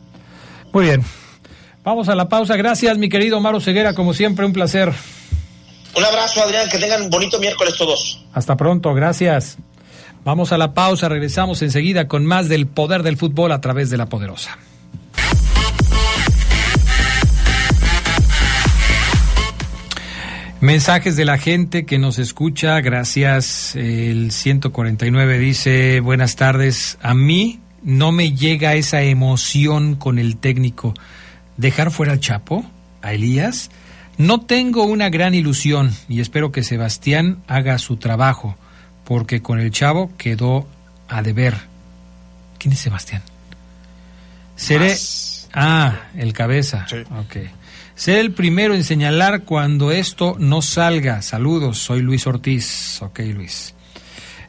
Speaker 1: Muy bien. Vamos a la pausa. Gracias, mi querido Maro Ceguera, como siempre, un placer.
Speaker 4: Un abrazo, Adrián, que tengan bonito miércoles todos.
Speaker 1: Hasta pronto, gracias. Vamos a la pausa, regresamos enseguida con más del poder del fútbol a través de la poderosa. Mensajes de la gente que nos escucha, gracias. El 149 dice, buenas tardes, a mí no me llega esa emoción con el técnico. ¿Dejar fuera al Chapo? ¿A Elías? No tengo una gran ilusión y espero que Sebastián haga su trabajo porque con el chavo quedó a deber. ¿Quién es Sebastián? Seré. Ah, el cabeza. Sí. Ok. Seré el primero en señalar cuando esto no salga. Saludos, soy Luis Ortiz. Ok, Luis.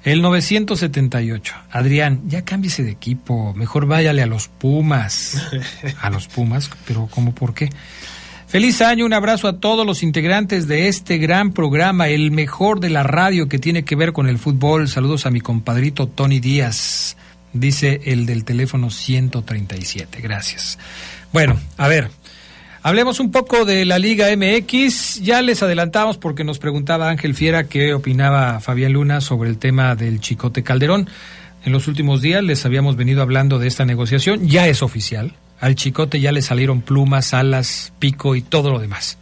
Speaker 1: El 978. Adrián, ya cámbiese de equipo. Mejor váyale a los Pumas. a los Pumas, pero ¿cómo por qué? Feliz año, un abrazo a todos los integrantes de este gran programa, el mejor de la radio que tiene que ver con el fútbol. Saludos a mi compadrito Tony Díaz, dice el del teléfono 137. Gracias. Bueno, a ver, hablemos un poco de la Liga MX. Ya les adelantamos porque nos preguntaba Ángel Fiera qué opinaba Fabián Luna sobre el tema del Chicote Calderón. En los últimos días les habíamos venido hablando de esta negociación, ya es oficial al chicote ya le salieron plumas, alas, pico y todo lo demás.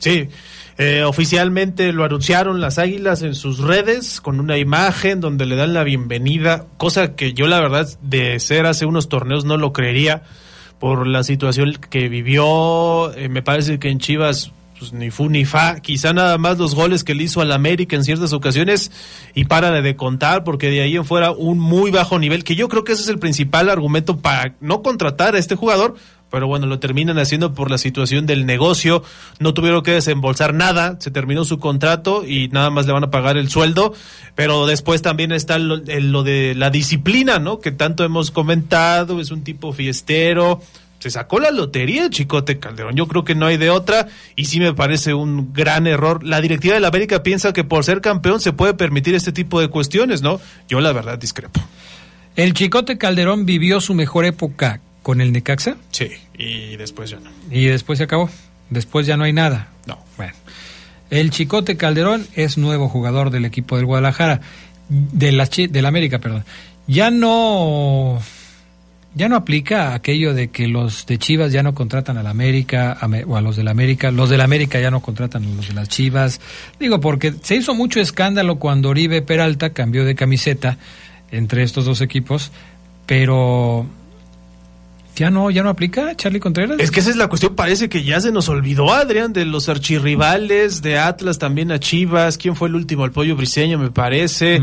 Speaker 2: Sí, eh, oficialmente lo anunciaron las Águilas en sus redes con una imagen donde le dan la bienvenida, cosa que yo la verdad de ser hace unos torneos no lo creería por la situación que vivió. Eh, me parece que en Chivas pues, ni fu ni fa, quizá nada más los goles que le hizo al América en ciertas ocasiones y para de contar porque de ahí en fuera un muy bajo nivel, que yo creo que ese es el principal argumento para no contratar a este jugador, pero bueno, lo terminan haciendo por la situación del negocio, no tuvieron que desembolsar nada, se terminó su contrato y nada más le van a pagar el sueldo, pero después también está lo, lo de la disciplina, ¿no? Que tanto hemos comentado, es un tipo fiestero, se sacó la lotería Chicote Calderón. Yo creo que no hay de otra y sí me parece un gran error. La directiva de la América piensa que por ser campeón se puede permitir este tipo de cuestiones, ¿no? Yo la verdad discrepo.
Speaker 1: ¿El Chicote Calderón vivió su mejor época con el Necaxa?
Speaker 2: Sí, y después ya no.
Speaker 1: Y después se acabó. Después ya no hay nada.
Speaker 2: No.
Speaker 1: Bueno. El Chicote Calderón es nuevo jugador del equipo del Guadalajara, de la, de la América, perdón. Ya no ya no aplica aquello de que los de Chivas ya no contratan a la América o a los de la América, los de la América ya no contratan a los de las Chivas. Digo, porque se hizo mucho escándalo cuando Oribe Peralta cambió de camiseta entre estos dos equipos, pero ya no, ya no aplica, Charlie Contreras.
Speaker 2: Es que esa es la cuestión, parece que ya se nos olvidó, Adrián, de los archirrivales, de Atlas también a Chivas, quién fue el último, el pollo briseño, me parece.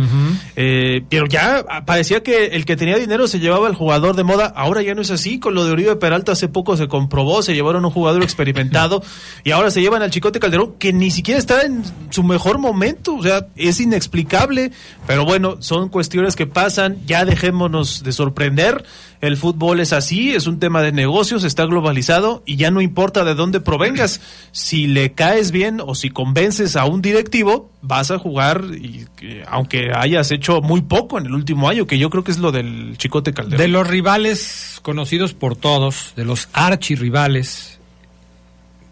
Speaker 2: eh, pero ya parecía que el que tenía dinero se llevaba al jugador de moda, ahora ya no es así, con lo de Uribe Peralta hace poco se comprobó, se llevaron un jugador experimentado y ahora se llevan al Chicote Calderón, que ni siquiera está en su mejor momento, o sea, es inexplicable, pero bueno, son cuestiones que pasan, ya dejémonos de sorprender el fútbol es así, es un tema de negocios, está globalizado y ya no importa de dónde provengas. Si le caes bien o si convences a un directivo, vas a jugar, y, aunque hayas hecho muy poco en el último año, que yo creo que es lo del Chicote Calderón.
Speaker 1: De los rivales conocidos por todos, de los archirrivales,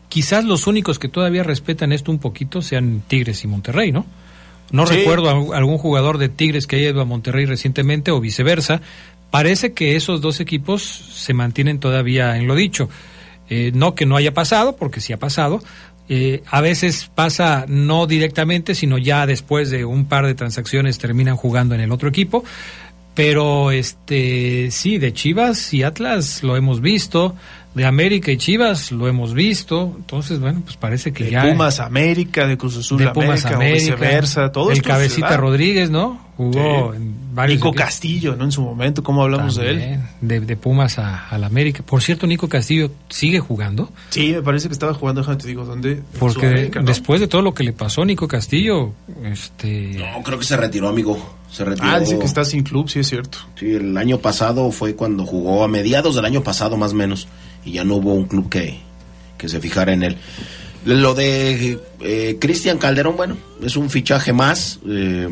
Speaker 1: quizás los únicos que todavía respetan esto un poquito sean Tigres y Monterrey, ¿no? No sí. recuerdo a algún jugador de Tigres que haya ido a Monterrey recientemente o viceversa, Parece que esos dos equipos se mantienen todavía en lo dicho. Eh, no que no haya pasado, porque sí ha pasado. Eh, a veces pasa no directamente, sino ya después de un par de transacciones terminan jugando en el otro equipo. Pero este sí, de Chivas y Atlas lo hemos visto de América y Chivas lo hemos visto, entonces bueno, pues parece que
Speaker 2: de
Speaker 1: ya
Speaker 2: Pumas América, de Cruz Azul
Speaker 1: de Pumas
Speaker 2: América,
Speaker 1: América,
Speaker 2: o viceversa, todo
Speaker 1: el cabecita. Rodríguez, ¿no? Jugó
Speaker 2: Sí.
Speaker 1: en varios
Speaker 2: Nico
Speaker 1: equipos.
Speaker 2: Castillo, ¿no? En su momento, ¿cómo hablamos de él?
Speaker 1: De, de Pumas a, a la América. Por cierto, Nico Castillo sigue jugando,
Speaker 2: Sí, me parece que estaba jugando, déjame te digo, ¿dónde?
Speaker 1: Porque después de todo lo que le pasó a Nico Castillo, este
Speaker 3: No, creo que se retiró, amigo. Se retiró.
Speaker 2: Ah, dice que está sin club, sí es cierto.
Speaker 3: Sí, el año pasado fue cuando jugó, a mediados del año pasado más o menos, y ya no hubo un club que, que se fijara en él. Lo de eh, Cristian Calderón, bueno, es un fichaje más. eh,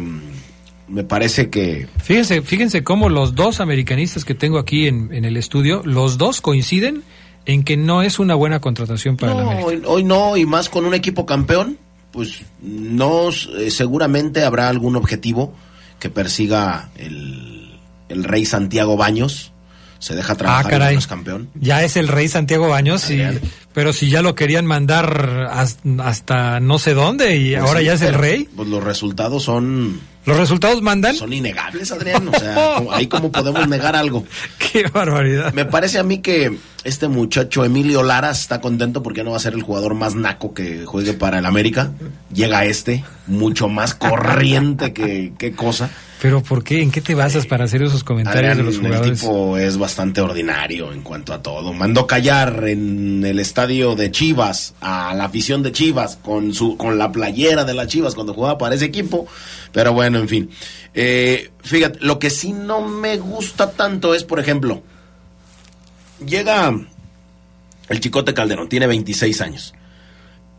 Speaker 3: me parece que
Speaker 1: Fíjense, fíjense cómo los dos americanistas que tengo aquí en, en el estudio, los dos coinciden en que no es una buena contratación para la
Speaker 3: no,
Speaker 1: América.
Speaker 3: hoy, hoy no, y más con un equipo campeón, pues no, eh, seguramente habrá algún objetivo que persiga el, el rey Santiago Baños. Se deja trabajar
Speaker 1: Ah,
Speaker 3: y
Speaker 1: caray.
Speaker 3: no es campeón.
Speaker 1: Ya es el rey Santiago Baños, y, pero si ya lo querían mandar has- hasta no sé dónde y
Speaker 3: Pues
Speaker 1: ahora
Speaker 3: sí,
Speaker 1: ya es el rey.
Speaker 3: Pues los resultados son,
Speaker 1: ¿Los resultados mandan?
Speaker 3: son innegables, Adrián. O sea, ¿cómo- ahí cómo podemos negar algo.
Speaker 1: Qué barbaridad.
Speaker 3: Me parece a mí que este muchacho Emilio Lara está contento porque no va a ser el jugador más naco que juegue para el América. Llega este, mucho más corriente que qué cosa.
Speaker 1: Pero ¿por qué? ¿En qué te basas para hacer esos comentarios
Speaker 3: Adrián,
Speaker 1: de los
Speaker 3: el
Speaker 1: jugadores?
Speaker 3: tipo es bastante ordinario en cuanto a todo. Mandó callar en el estadio de Chivas a la afición de Chivas con su con la playera de las Chivas cuando jugaba para ese equipo. Pero bueno, en fin. Eh, fíjate, lo que sí no me gusta tanto es, por ejemplo, llega el Chicote Calderón, tiene 26 años.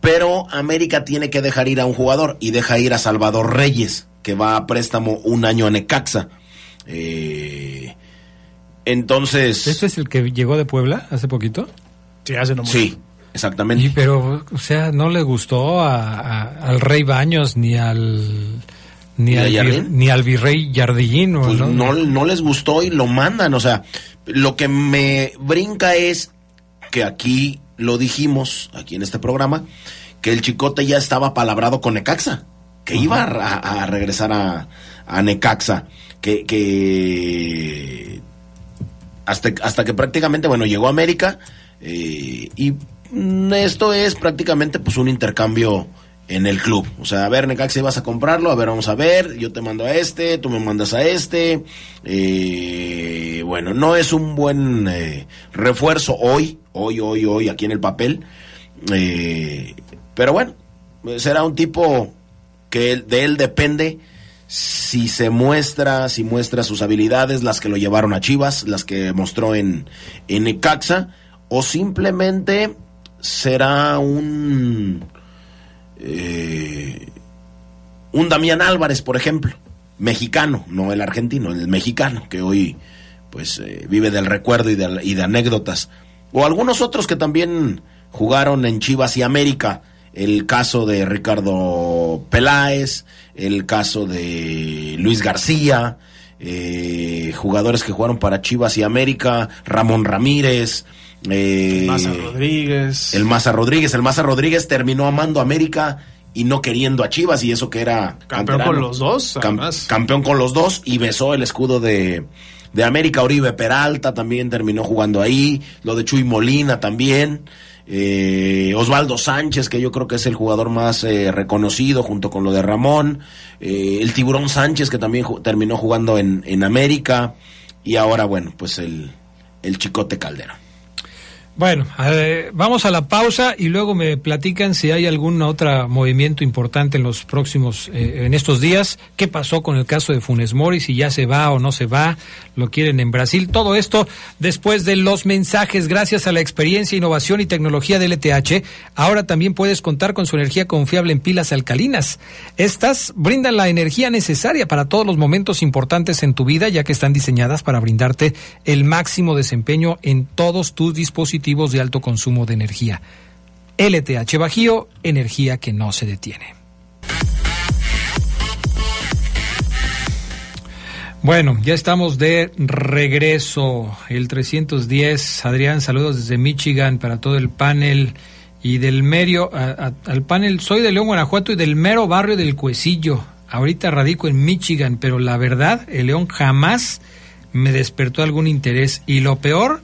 Speaker 3: Pero América tiene que dejar ir a un jugador y deja ir a Salvador Reyes, que va a préstamo un año a Necaxa. Eh, entonces,
Speaker 1: ¿Este es el que llegó de Puebla hace poquito?
Speaker 2: Sí, hace no mucho.
Speaker 3: sí, exactamente.
Speaker 1: Y, pero, o sea, no le gustó a- a- al rey Baños ni al ni,
Speaker 3: ¿Ni a
Speaker 1: al, vir-
Speaker 3: Jardín?
Speaker 1: ni al virrey Jardín. ¿o
Speaker 3: pues
Speaker 1: no?
Speaker 3: no, no les gustó y lo mandan. O sea, lo que me brinca es que aquí lo dijimos, aquí en este programa, que el Chicote ya estaba palabrado con Necaxa, que iba a, regresar a, Necaxa, que hasta, hasta que prácticamente, bueno, llegó a América eh, y esto es prácticamente pues un intercambio en el club. O sea, a ver, Necaxa, vas a comprarlo, a ver, vamos a ver, yo te mando a este, tú me mandas a este. Eh, bueno, no es un buen eh, refuerzo hoy, hoy, hoy, hoy, aquí en el papel. Eh, pero bueno, será un tipo que de él depende si se muestra, si muestra sus habilidades, las que lo llevaron a Chivas, las que mostró en, en Necaxa, o simplemente será un eh, un Damián Álvarez, por ejemplo, mexicano, no el argentino, el mexicano, que hoy pues eh, vive del recuerdo y de anécdotas. O algunos otros que también jugaron en Chivas y América, el caso de Ricardo Peláez, el caso de Luis García, eh, jugadores que jugaron para Chivas y América, Ramón Ramírez,
Speaker 2: eh, el Maza Rodríguez.
Speaker 3: El Maza Rodríguez. El Maza Rodríguez terminó amando a América y no queriendo a Chivas y eso que era
Speaker 2: campeón con los dos.
Speaker 3: campeón con los dos y besó el escudo de, de América. Oribe Peralta también terminó jugando ahí. Lo de Chuy Molina también. Eh, Osvaldo Sánchez, que yo creo que es el jugador más eh, reconocido junto con lo de Ramón. el Tiburón Sánchez, que también terminó jugando en, en América. Y ahora, bueno, pues el, el Chicote Caldera.
Speaker 1: Bueno, vamos a la pausa y luego me platican si hay algún otro movimiento importante en los próximos, eh, en estos días. ¿Qué pasó con el caso de Funes Mori? Si ya se va o no se va, lo quieren en Brasil. Todo esto después de los mensajes. Gracias a la experiencia, innovación y tecnología de LTH, ahora también puedes contar con su energía confiable en pilas alcalinas. Estas brindan la energía necesaria para todos los momentos importantes en tu vida, ya que están diseñadas para brindarte el máximo desempeño en todos tus dispositivos de alto consumo de energía. LTH Bajío, energía que no se detiene. Bueno, ya estamos de regreso. El 310, Adrián, saludos desde Michigan para todo el panel y del medio, al panel, soy de León, Guanajuato y del mero barrio del Cuecillo. Ahorita radico en Michigan, pero la verdad, el León jamás me despertó algún interés. Y lo peor,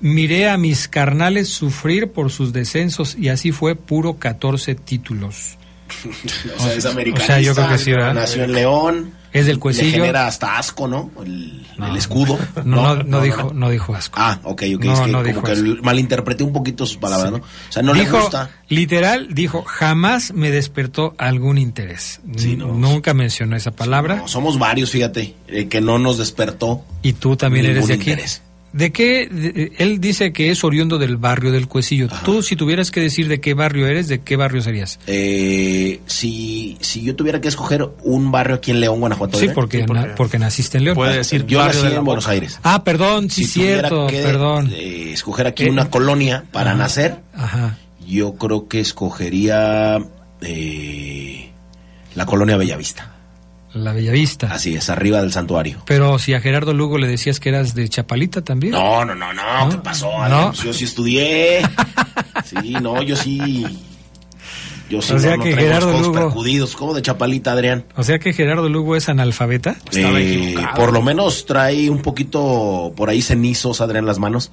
Speaker 1: miré a mis carnales sufrir por sus descensos y así fue puro 14 títulos.
Speaker 3: o sea, es americanista, yo creo que sí, nació en León.
Speaker 1: Es del cuecillo. Le
Speaker 3: genera hasta asco, ¿no? El, escudo.
Speaker 1: No, no, dijo, no dijo asco.
Speaker 3: Ah, ok, ok. es que como que malinterpreté un poquito sus palabras, ¿no? O sea, no le gusta.
Speaker 1: Literal, dijo, jamás me despertó algún interés. Nunca mencionó esa palabra.
Speaker 3: somos varios, fíjate, eh, que no nos despertó.
Speaker 1: Y tú también eres de aquí. Interés. ¿De qué? él dice que es oriundo del barrio del Cuecillo. Tú, si tuvieras que decir de qué barrio eres, ¿de qué barrio serías?
Speaker 3: Eh, si, si yo tuviera que escoger un barrio aquí en León, Guanajuato.
Speaker 1: Sí, porque, porque... naciste en León.
Speaker 2: Puede decir
Speaker 3: yo nací en Buenos Aires.
Speaker 1: Ah, perdón, sí, cierto, perdón.
Speaker 3: Eh, escoger aquí una colonia para nacer, Ajá. yo creo que escogería eh, la colonia Bellavista.
Speaker 1: La Bellavista.
Speaker 3: Así es, arriba del santuario.
Speaker 1: Pero si a Gerardo Lugo le decías que eras de Chapalita también.
Speaker 3: No, no, no, no, ¿qué pasó? Yo sí estudié. sí, no, yo sí. Yo sí
Speaker 1: o sea que Gerardo Lugo.
Speaker 3: Percudidos. ¿Cómo de Chapalita, Adrián?
Speaker 1: O sea que Gerardo Lugo es analfabeta.
Speaker 3: Eh, por lo menos trae un poquito por ahí cenizos, Adrián, las manos.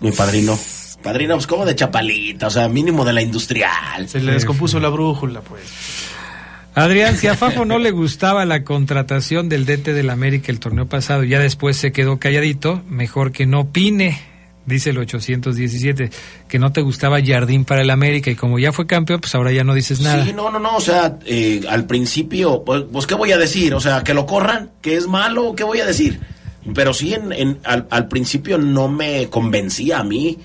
Speaker 3: Mi padrino. Padrino, pues como de Chapalita, o sea, mínimo de la industrial.
Speaker 2: Se le descompuso la brújula, pues.
Speaker 1: Adrián, si a Fafo no le gustaba la contratación del DT del América el torneo pasado ya después se quedó calladito, mejor que no opine, dice el 817, que no te gustaba Jardín para el América y como ya fue campeón, pues ahora ya no dices nada.
Speaker 3: Sí, no, no, no, o sea, eh, al principio, pues, pues, ¿qué voy a decir? O sea, que lo corran, que es malo, ¿qué voy a decir? Pero sí, en, al, al principio no me convencía a mí.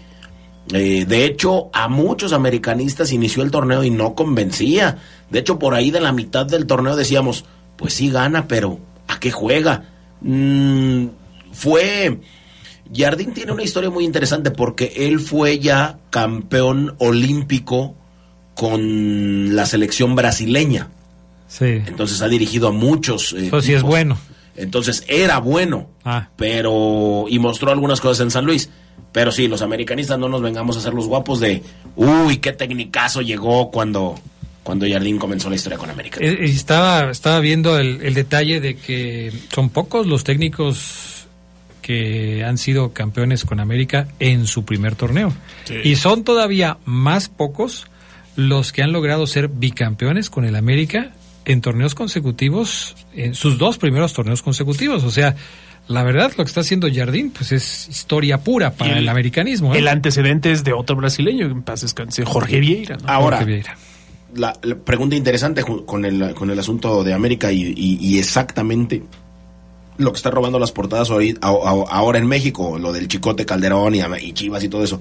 Speaker 3: Eh, de hecho, a muchos americanistas inició el torneo y no convencía. De hecho, por ahí de la mitad del torneo decíamos, pues sí gana, pero ¿a qué juega? Mm, fue... Jardín tiene una historia muy interesante porque él fue ya campeón olímpico con la selección brasileña.
Speaker 1: Sí.
Speaker 3: Entonces ha dirigido a muchos.
Speaker 1: Eh, sí es bueno.
Speaker 3: Entonces era bueno, ah. pero y mostró algunas cosas en San Luis Pero sí, los americanistas no nos vengamos a hacer los guapos de, uy, qué tecnicazo llegó cuando, cuando Jardín comenzó la historia con América.
Speaker 1: Eh, estaba, estaba viendo el, el detalle de que son pocos los técnicos que han sido campeones con América en su primer torneo.
Speaker 2: Sí.
Speaker 1: Y son todavía más pocos los que han logrado ser bicampeones con el América en torneos consecutivos, en sus dos primeros torneos consecutivos. O sea, la verdad lo que está haciendo Jardín pues es historia pura para el, americanismo. ¿eh?
Speaker 2: El antecedente es de otro brasileño, en paz descanse, Jorge Vieira. ¿no?
Speaker 3: Ahora,
Speaker 1: Jorge Vieira.
Speaker 3: la, la pregunta interesante con el, con el asunto de América y, y- y exactamente lo que está robando las portadas a- a- ahora en México, lo del Chicote Calderón y, y Chivas y todo eso.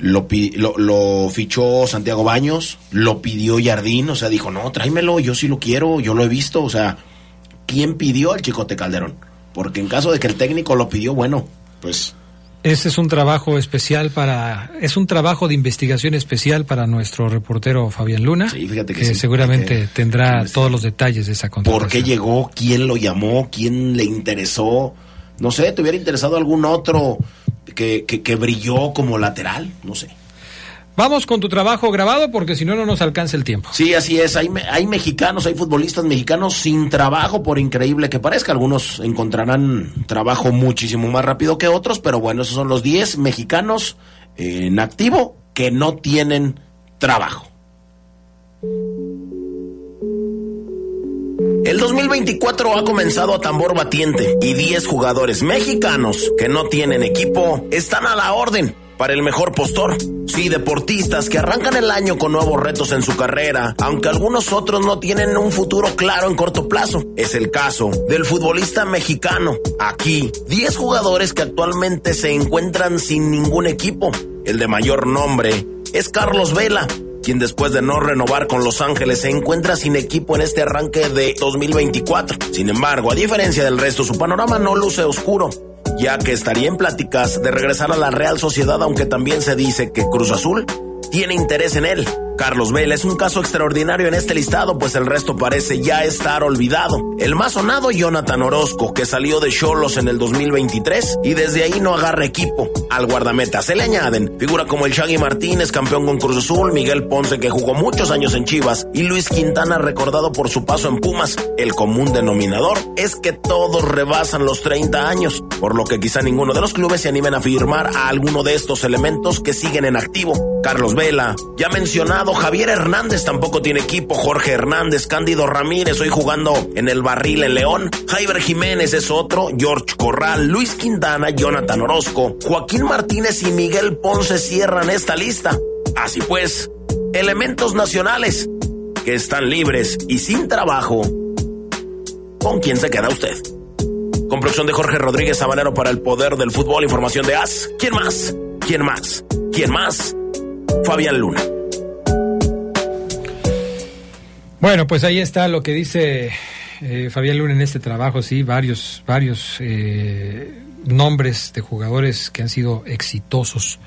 Speaker 3: Lo, lo, lo fichó Santiago Baños, lo pidió Jardín, o sea, dijo, no, tráemelo, yo sí lo quiero, yo lo he visto, o sea, ¿quién pidió al Chicote Calderón? Porque en caso de que el técnico lo pidió, bueno, pues
Speaker 1: Ese es un trabajo especial para, es un trabajo de investigación especial para nuestro reportero Fabián Luna,
Speaker 3: Sí, fíjate que
Speaker 1: que,
Speaker 3: sí,
Speaker 1: seguramente
Speaker 3: que-
Speaker 1: tendrá todos los detalles de esa contratación.
Speaker 3: por qué llegó, quién lo llamó, quién le interesó. No sé, ¿te hubiera interesado algún otro que, que, que brilló como lateral? No sé.
Speaker 1: Vamos con tu trabajo grabado porque si no, no nos alcanza el tiempo.
Speaker 3: Sí, así es. Hay, hay mexicanos, hay futbolistas mexicanos sin trabajo, por increíble que parezca. Algunos encontrarán trabajo muchísimo más rápido que otros, pero bueno, esos son los 10 mexicanos eh, en activo que no tienen trabajo. El 2024 ha comenzado a tambor batiente y 10 jugadores mexicanos que no tienen equipo están a la orden para el mejor postor. Sí, deportistas que arrancan el año con nuevos retos en su carrera, aunque algunos otros no tienen un futuro claro en corto plazo. Es el caso del futbolista mexicano. Aquí, 10 jugadores que actualmente se encuentran sin ningún equipo. El de mayor nombre es Carlos Vela, quien después de no renovar con Los Ángeles se encuentra sin equipo en este arranque de 2024. Sin embargo, a diferencia del resto, su panorama no luce oscuro, ya que estaría en pláticas de regresar a la Real Sociedad, aunque también se dice que Cruz Azul tiene interés en él. Carlos Vela es un caso extraordinario en este listado, pues el resto parece ya estar olvidado. El más sonado, Jonathan Orozco, que salió de Cholos en el 2023 y desde ahí no agarra equipo. Al guardameta se le añaden figura como el Shaggy Martínez, campeón con Cruz Azul, Miguel Ponce, que jugó muchos años en Chivas, y Luis Quintana, recordado por su paso en Pumas. El común denominador es que todos rebasan los 30 años, por lo que quizá ninguno de los clubes se animen a firmar a alguno de estos elementos que siguen en activo. Carlos Vela, ya mencionado, Javier Hernández tampoco tiene equipo, Jorge Hernández, Cándido Ramírez, hoy jugando en el barril en León, Jaiber Jiménez es otro, George Corral, Luis Quintana, Jonathan Orozco, Joaquín Martínez y Miguel Ponce cierran esta lista. Así pues, elementos nacionales que están libres y sin trabajo. ¿Con quién se queda usted? Con de Jorge Rodríguez Sabanero para el poder del fútbol, información de AS. ¿Quién más? ¿Quién más? ¿Quién más? Fabián Luna.
Speaker 1: Bueno, pues ahí está lo que dice eh, Fabián Luna en este trabajo, sí, varios, varios eh, nombres de jugadores que han sido exitosos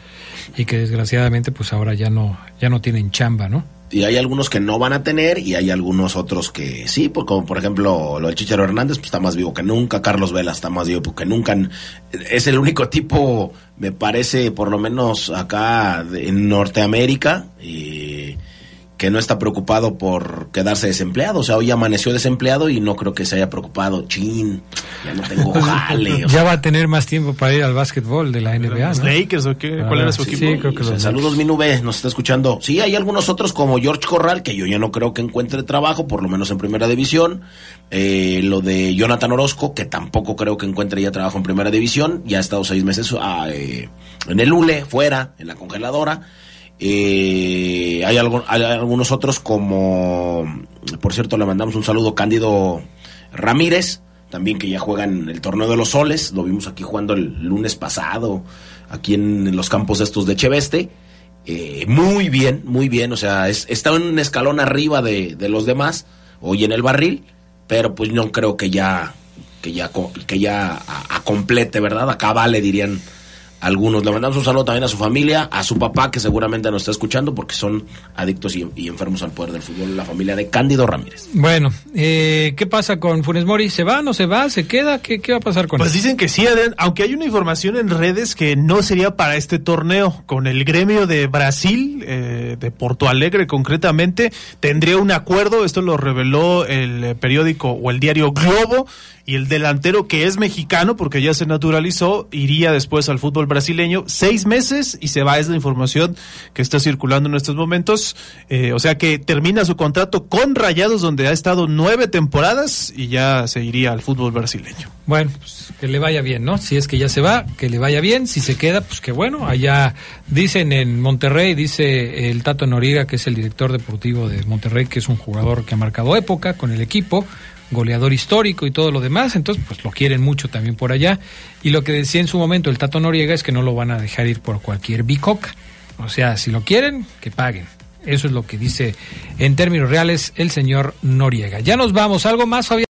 Speaker 1: y que desgraciadamente pues ahora ya no, ya no tienen chamba, ¿no?
Speaker 3: Y hay algunos que no van a tener y hay algunos otros que sí, pues como por ejemplo lo del Chicharo Hernández, pues está más vivo que nunca, Carlos Vela está más vivo que nunca. Es el único tipo, me parece, por lo menos acá de- en Norteamérica, que no está preocupado por quedarse desempleado. O sea, hoy amaneció desempleado y no creo que se haya preocupado. Chin, ya no tengo jale. o sea,
Speaker 1: Ya va a tener más tiempo para ir al básquetbol de la NBA,
Speaker 2: ¿Los
Speaker 1: ¿no?
Speaker 2: Lakers o qué? ¿Cuál
Speaker 1: Ah,
Speaker 2: era su
Speaker 1: sí,
Speaker 2: equipo?
Speaker 1: sí, creo que
Speaker 3: O sea,
Speaker 1: los
Speaker 3: saludos, mi nube, nos está escuchando. Sí, hay algunos otros como George Corral, que yo ya no creo que encuentre trabajo, por lo menos en primera división. Eh, lo de Jonathan Orozco, que tampoco creo que encuentre ya trabajo en primera división. Ya ha estado seis meses ah, eh, en el ULE, fuera, en la congeladora. Eh, hay, algunos otros como, por cierto, le mandamos un saludo Cándido Ramírez, también que ya juega en el torneo de los soles, lo vimos aquí jugando el lunes pasado, aquí en, los campos estos de Cheveste. Eh, muy bien, muy bien, o sea, es- está en un escalón arriba de, los demás, hoy en el barril, pero pues no creo que ya, que ya, que ya a, a complete, ¿verdad? Acá vale, dirían algunos. Le mandamos un saludo también a su familia, a su papá que seguramente nos está escuchando porque son adictos y, y enfermos al poder del fútbol, la familia de Cándido Ramírez.
Speaker 1: Bueno, eh, ¿qué pasa con Funes Mori? ¿Se va, no se va, se queda? ¿Qué, qué va a pasar con
Speaker 2: Pues
Speaker 1: él?
Speaker 2: dicen que sí, Adrián, aunque hay una información en redes que no sería para este torneo. Con el gremio de Brasil, eh, de Porto Alegre concretamente, tendría un acuerdo, esto lo reveló el periódico o el diario Globo, y el delantero que es mexicano, porque ya se naturalizó, iría después al fútbol brasileño, seis meses y se va, es la información que está circulando en estos momentos. Eh, o sea que termina su contrato con Rayados, donde ha estado nueve temporadas y ya se iría al fútbol brasileño.
Speaker 1: Bueno, pues que le vaya bien, ¿no? Si es que ya se va, que le vaya bien. Si se queda, pues que bueno. Allá dicen en Monterrey, dice el Tato Noriega, que es el director deportivo de Monterrey, que es un jugador que ha marcado época con el equipo, goleador histórico y todo lo demás. Entonces, pues lo quieren mucho también por allá. Y lo que decía en su momento el Tato Noriega es que no lo van a dejar ir por cualquier bicoca. O sea, si lo quieren, que paguen. Eso es lo que dice en términos reales el señor Noriega. Ya nos vamos. ¿Algo más, Fabián?